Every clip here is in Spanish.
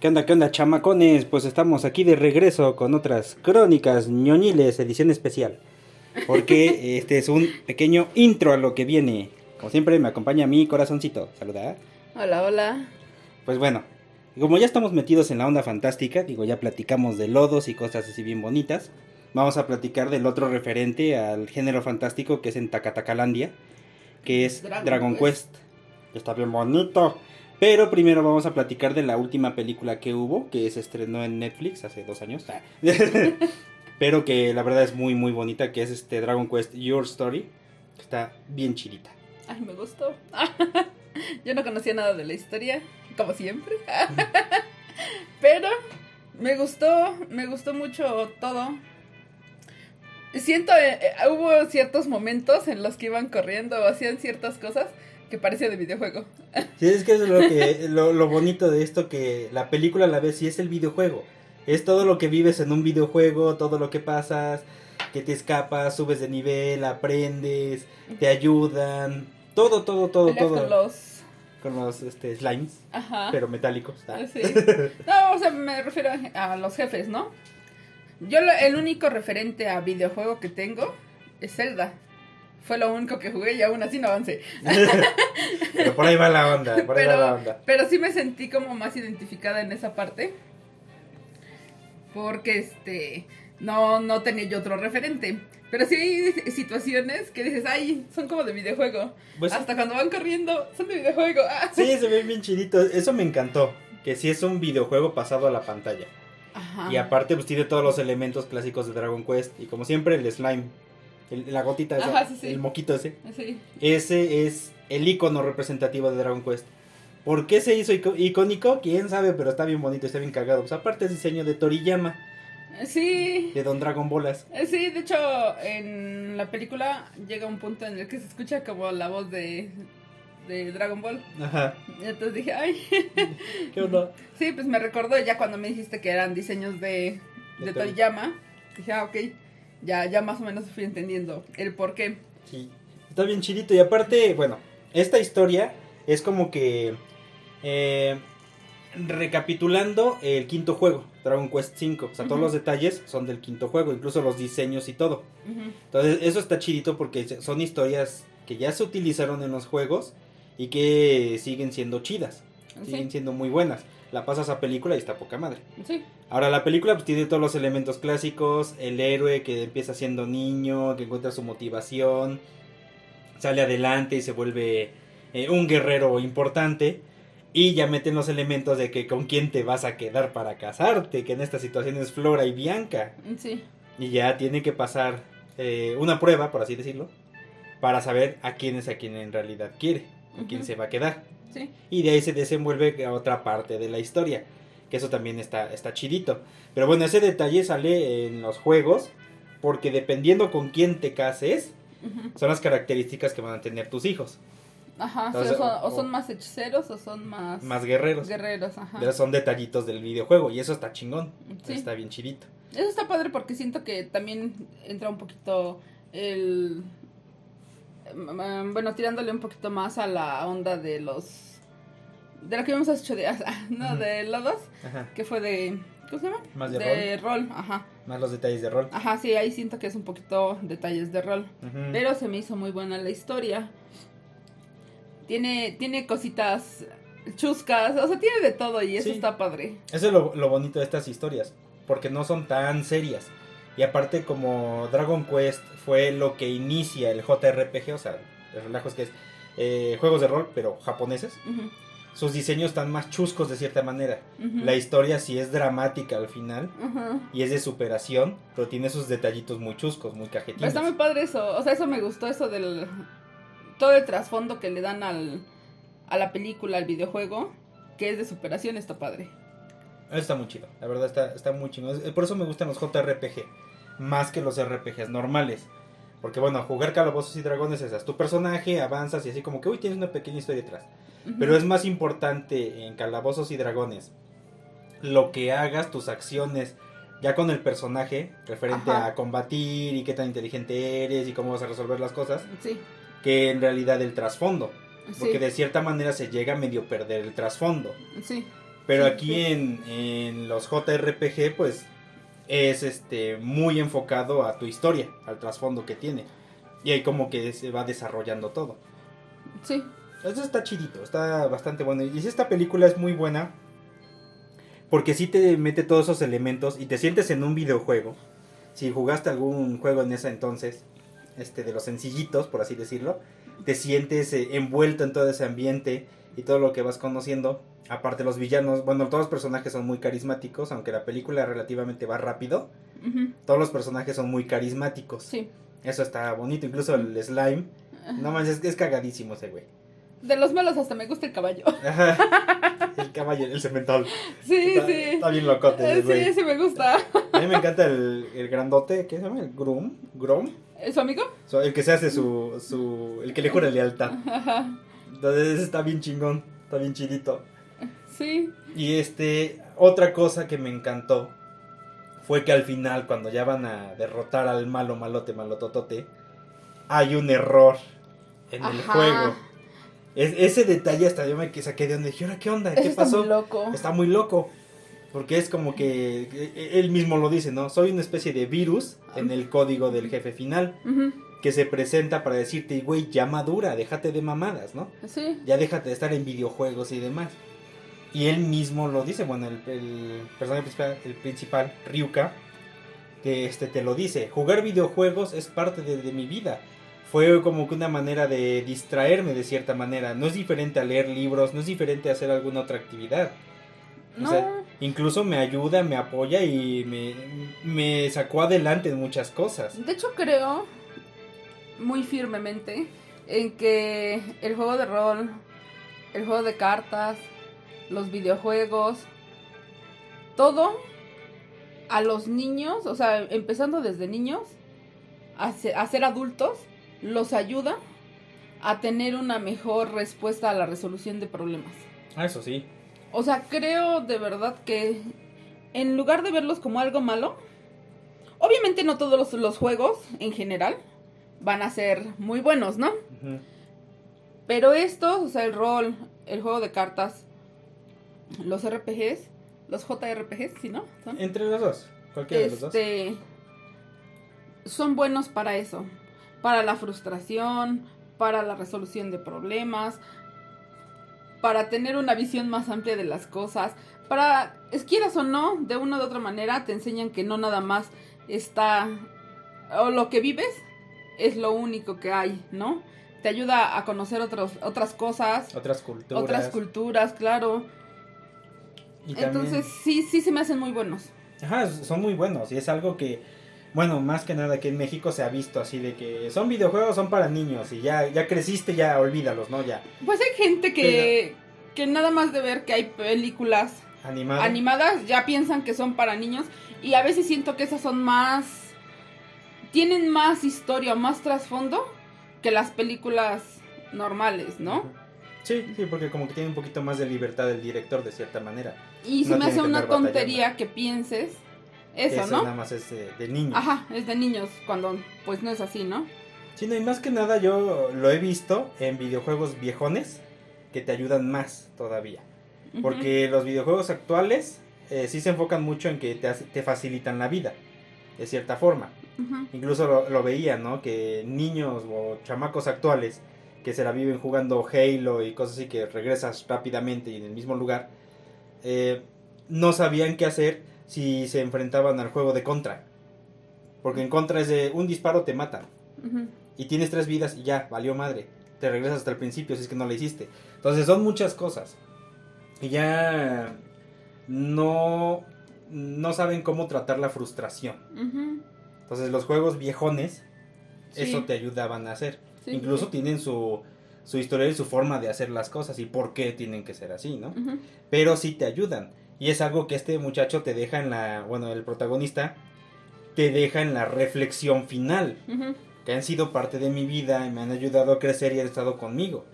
¿Qué onda, qué onda, chamacones? Pues estamos aquí de regreso con otras crónicas ñoñiles, edición especial. Porque este es un pequeño intro a lo que viene. Como siempre, me acompaña mi corazoncito. Saluda. Hola, hola. Pues bueno, como ya estamos metidos en la onda fantástica, digo, ya platicamos de lodos y cosas así bien bonitas. Vamos a platicar del otro referente al género fantástico que es en Takatakalandia, que es Dragon Dragon, Quest. Quest. Está bien bonito. Pero primero vamos a platicar de la última película que hubo, que se estrenó en Netflix hace dos años. Ah. Pero que la verdad es muy, muy bonita, que es este Dragon Quest Your Story. que Está bien chidita. Ay, me gustó. Yo no conocía nada de la historia, como siempre. Pero me gustó, me gustó mucho todo. Siento, eh, eh, hubo ciertos momentos en los que iban corriendo o hacían ciertas cosas que parecía de videojuego. Sí, es que es lo, que, lo, lo bonito de esto, que la película a la vez sí es el videojuego. Es todo lo que vives en un videojuego, todo lo que pasas, que te escapas, subes de nivel, aprendes, te ayudan. Todo, todo, todo, Peleas todo. con los... Con los este, slimes, Ajá. pero metálicos. ah. Sí. No, o sea, me refiero a, a los jefes, ¿no? Yo lo- el único referente a videojuego que tengo es Zelda. Fue lo único que jugué y aún así no avancé. pero por ahí va la onda, por ahí va la onda. pero sí me sentí como más identificada en esa parte. Porque este no, no tenía yo otro referente. Pero sí hay situaciones que dices, ay, son como de videojuego. Pues, Hasta cuando van corriendo, son de videojuego. Ah. sí, se ven bien chiditos. Eso me encantó. Que sí es un videojuego pasado a la pantalla. Ajá. Y aparte, pues tiene todos los elementos clásicos de Dragon Quest. Y como siempre, el slime. El- la gotita esa, Ajá, sí, sí. el moquito ese. Sí. Ese es el icono representativo de Dragon Quest. ¿Por qué se hizo ico- icónico? Quién sabe, pero está bien bonito, está bien cagado. Pues aparte es diseño de Toriyama, Sí. de Don Dragon Bolas. Eh, Sí, de hecho, en la película llega un punto en el que se escucha como la voz de, de Dragon Ball. Ajá. Y entonces dije, ay. ¿Qué onda? Sí, pues me recordó ya cuando me dijiste que eran diseños de, De de Tori- Toriyama. Dije, ah, ok. Ya, ya más o menos fui entendiendo el por qué. Sí. Está bien chidito. Y aparte, bueno, esta historia es como que. eh, recapitulando el quinto juego, Dragon Quest V. O sea, todos los detalles son del quinto juego, incluso los diseños y todo. Entonces, eso está chidito porque son historias que ya se utilizaron en los juegos y que siguen siendo chidas, siguen siendo muy buenas. La pasas a película y está poca madre. sí. Ahora, la película pues, tiene todos los elementos clásicos: el héroe que empieza siendo niño, que encuentra su motivación, sale adelante y se vuelve eh, un guerrero importante. Y ya meten los elementos de que con quién te vas a quedar para casarte, que en esta situación es Flora y Bianca. Sí. Y ya tiene que pasar eh, una prueba, por así decirlo, para saber a quién es a quien en realidad quiere, a quién se va a quedar. Sí. Y de ahí se desenvuelve a otra parte de la historia, que eso también está, está chidito. Pero bueno, ese detalle sale en los juegos, porque dependiendo con quién te cases, son las características que van a tener tus hijos. Ajá. Entonces, o, son, o- o son más hechiceros o son más, Más guerreros. guerreros. Ajá. Pero son detallitos del videojuego y eso está chingón. Sí. Está bien chidito. Eso está padre porque siento que también entra un poquito el... mm, mm, Bueno, tirándole un poquito más a la onda de los... De lo que vimos hace ocho días, no, de Lodos, Ajá. que fue de... ¿Cómo se llama? Más de rol. ajá. Más los detalles de rol. Ajá, sí, ahí siento que es un poquito detalles de rol. Pero se me hizo muy buena la historia. Tiene, tiene cositas chuscas, o sea, tiene de todo y eso está padre. Eso es lo, lo bonito de estas historias, porque no son tan serias. Y aparte como Dragon Quest fue lo que inicia el JRPG, o sea, el relajo es que es eh, juegos de rol, pero japoneses, sus diseños están más chuscos de cierta manera. La historia sí es dramática al final y es de superación, pero tiene sus detallitos muy chuscos, muy cajetines. está muy padre eso, o sea, eso me gustó, eso del... Todo el trasfondo que le dan al, a la película, al videojuego, que es de superación, está padre. Está muy chido, la verdad está, está muy chido. Por eso me gustan los JRPG, más que los RPGs normales. Porque bueno, jugar calabozos y dragones es tu personaje, avanzas y así como que, uy, tienes una pequeña historia detrás. Ujú. Pero es más importante en calabozos y dragones lo que hagas, tus acciones, ya con el personaje, referente Ajá. a combatir y qué tan inteligente eres y cómo vas a resolver las cosas, Sí, que en realidad el trasfondo. Porque sí, de cierta manera se llega a medio perder el trasfondo. sí. Pero Sí, aquí en, en los JRPG, pues es este muy enfocado a tu historia, al trasfondo que tiene. Y ahí como que se va desarrollando todo. Sí, Eso está chidito, está bastante bueno. Y si esta película es muy buena, porque sí te mete todos esos elementos y te sientes en un videojuego. Si jugaste algún juego en ese entonces, este de los sencillitos, por así decirlo, te sientes eh, envuelto en todo ese ambiente y todo lo que vas conociendo. Aparte los villanos, bueno, todos los personajes son muy carismáticos, aunque la película relativamente va rápido. Todos los personajes son muy carismáticos. sí. Eso está bonito, incluso el slime. No manches, es, es cagadísimo ese güey. De los malos hasta me gusta el caballo. Ajá. El caballo, el cemental. Sí, está, sí. está bien locote, güey. Sí, sí me gusta. A mí me encanta el, el grandote, ¿qué se llama? El Grum. Grom. ¿Es su amigo? So, el que se hace su, su. El que le jura lealtad. Ajá. Entonces está bien chingón. Está bien chidito. Sí. Y este. Otra cosa que me encantó. Fue que al final, cuando ya van a derrotar al malo malote malototote. Hay un error en el juego. Es- ese detalle hasta yo me saqué de onda. Dije, ¿ahora qué onda? ¿Qué Eso está pasó? muy loco. Está muy loco. Porque es como que eh, él mismo lo dice, ¿no? Soy una especie de virus en el código del jefe final que se presenta para decirte, güey, ya madura, déjate de mamadas, ¿no? Sí. Ya déjate de estar en videojuegos y demás. Y él mismo lo dice, bueno, el, el personaje principal, el principal, Ryuka, que este te lo dice, jugar videojuegos es parte de, de mi vida. Fue como que una manera de distraerme de cierta manera. No es diferente a leer libros, no es diferente a hacer alguna otra actividad. O sea, incluso me ayuda, me apoya y me, me sacó adelante en muchas cosas. De hecho, creo muy firmemente en que el juego de rol, el juego de cartas, los videojuegos, todo a los niños, o sea, empezando desde niños a ser, a ser adultos, los ayuda a tener una mejor respuesta a la resolución de problemas. Ah, eso sí. O sea, creo de verdad que en lugar de verlos como algo malo, obviamente no todos los, los juegos en general van a ser muy buenos, ¿no? Pero estos, o sea, el rol, el juego de cartas, los RPGs, los JRPGs, ¿sí, no? Son, Entre los dos, cualquiera de los dos. este, son buenos para eso, para la frustración, para la resolución de problemas, para tener una visión más amplia de las cosas, para, es quieras o no, de una u otra manera te enseñan que no nada más está, o lo que vives es lo único que hay, ¿no? Te ayuda a conocer otros, otras cosas, Otras culturas. otras culturas, claro. y también- Entonces sí, sí se me hacen muy buenos. Ajá, son muy buenos y es algo que, bueno, más que nada que en México se ha visto así de que son videojuegos, son para niños y ya, ya creciste, ya olvídalos, ¿no? Ya, Pues hay gente que, que nada más de ver que hay películas animado. animadas ya piensan que son para niños y a veces siento que esas son más tienen más historia, más trasfondo que las películas normales, ¿no? Sí, sí, porque como que tiene un poquito más de libertad el director de cierta manera. Y se No me hace una batallando. tontería que pienses eso, nada ¿no? más es de, de niños. Ajá, es de niños cuando pues no es así, ¿no? Sí, no, y más que nada yo lo he visto en videojuegos viejones que te ayudan más todavía. Porque los videojuegos actuales eh, sí se enfocan mucho en que te, hace- te facilitan la vida, de cierta forma. Incluso lo, lo veía, ¿no? Que niños o chamacos actuales que se la viven jugando Halo y cosas así que regresas rápidamente y en el mismo lugar, eh, no sabían qué hacer si se enfrentaban al juego de contra. Porque en contra es de un disparo te matan Ujú. y tienes tres vidas y ya, valió madre. Te regresas hasta el principio si es que no le hiciste. Entonces son muchas cosas. Y ya no, no saben cómo tratar la frustración. Ujú. Entonces los juegos viejones, Sí. eso te ayudaban a hacer. Sí, Incluso sí. tienen su, su historia y su forma de hacer las cosas y por qué tienen que ser así, ¿no? Pero sí te ayudan. Y es algo que este muchacho te deja en la, bueno, el protagonista te deja en la reflexión final. Que han sido parte de mi vida y me han ayudado a crecer y han estado conmigo.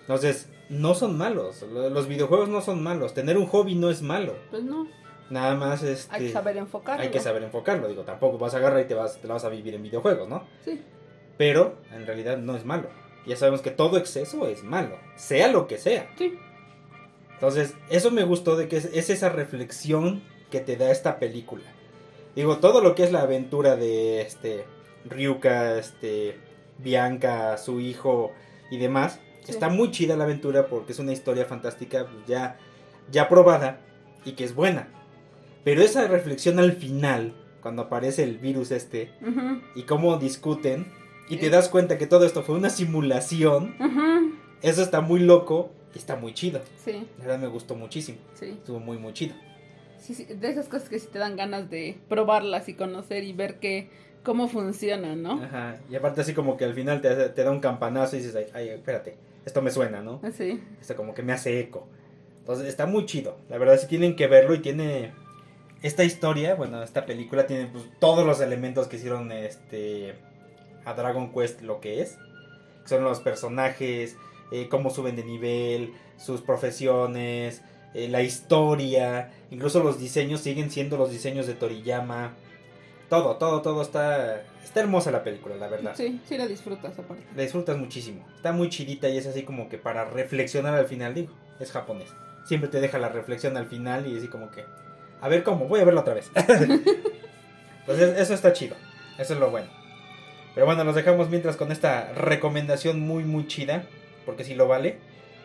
Entonces, no son malos. Lo- Los videojuegos no son malos. Tener un hobby no es malo. Pues no, Nada más este, hay que saber enfocarlo. hay que saber enfocarlo. Digo, tampoco vas a agarrar y te vas, te la vas a vivir en videojuegos, ¿no? Sí. Pero en realidad no es malo. Ya sabemos que todo exceso es malo. Sea lo que sea. Sí. Entonces, eso me gustó de que es, es esa reflexión que te da esta película. Digo, todo lo que es la aventura de este Ryuka, este Bianca, su hijo y demás, Sí. está muy chida la aventura porque es una historia fantástica pues, ya ya probada y que es buena. Pero esa reflexión al final, cuando aparece el virus este y cómo discuten y te das cuenta que todo esto fue una simulación, eso está muy loco y está muy chido. Sí, La verdad me gustó muchísimo. sí. Estuvo muy muy chido. Sí, sí, de esas cosas que sí te dan ganas de probarlas y conocer y ver que, cómo funcionan, ¿no? Ajá. Y aparte así como que al final te, te da un campanazo y dices, ay, ay, espérate, esto me suena, ¿no? Sí, Esto como que me hace eco. Entonces está muy chido. La verdad sí tienen que verlo y tiene esta historia, bueno, esta película tiene pues, todos los elementos que hicieron este a Dragon Quest lo que es. Son los personajes, eh, cómo suben de nivel, sus profesiones, eh, la historia, incluso los diseños siguen siendo los diseños de Toriyama. Todo, todo, todo está está hermosa la película, la verdad. sí, sí la disfrutas aparte. La disfrutas muchísimo. Está muy chidita y es así como que para reflexionar al final, digo, es japonés. Siempre te deja la reflexión al final y así como que, a ver cómo, voy a verlo otra vez. Entonces, eso está chido. Eso es lo bueno. Pero bueno, los dejamos mientras con esta recomendación muy, muy chida, porque sí lo vale.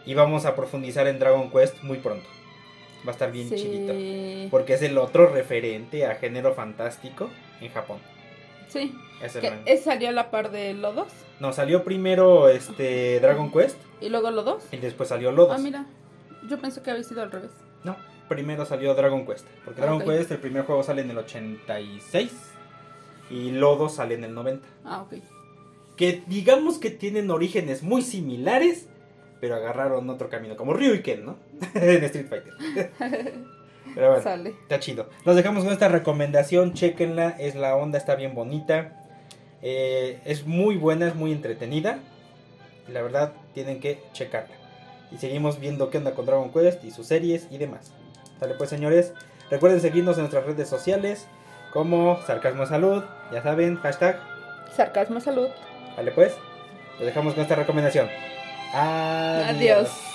Y vamos a profundizar en Dragon Quest muy pronto. Va a estar bien chidito. Sí, Porque es el otro referente a género fantástico en Japón. sí. Es el- salió a la par de Lodos No, salió primero este Dragon Quest y luego Lodos. y después salió Lodos. Ah, mira, yo pensé que había sido al revés. No, primero salió Dragon Quest. Porque Dragon. Quest, el primer juego sale en el 86 y Lodos sale en el 90. Ah, ok. Que digamos que tienen orígenes muy similares, pero agarraron otro camino, como Ryu y Ken, ¿no? en Street Fighter. pero bueno, Sale. está chido. Nos dejamos con esta recomendación, chequenla, es la onda, está bien bonita. Eh, es muy buena, es muy entretenida. Y la verdad, tienen que checarla. Y seguimos viendo qué onda con Dragon Quest y sus series y demás. Sale pues señores, recuerden seguirnos en nuestras redes sociales como Sarcasmo Salud, ya saben, hashtag. Sarcasmo salud. Vale pues, los dejamos con esta recomendación. Adiós. Adiós.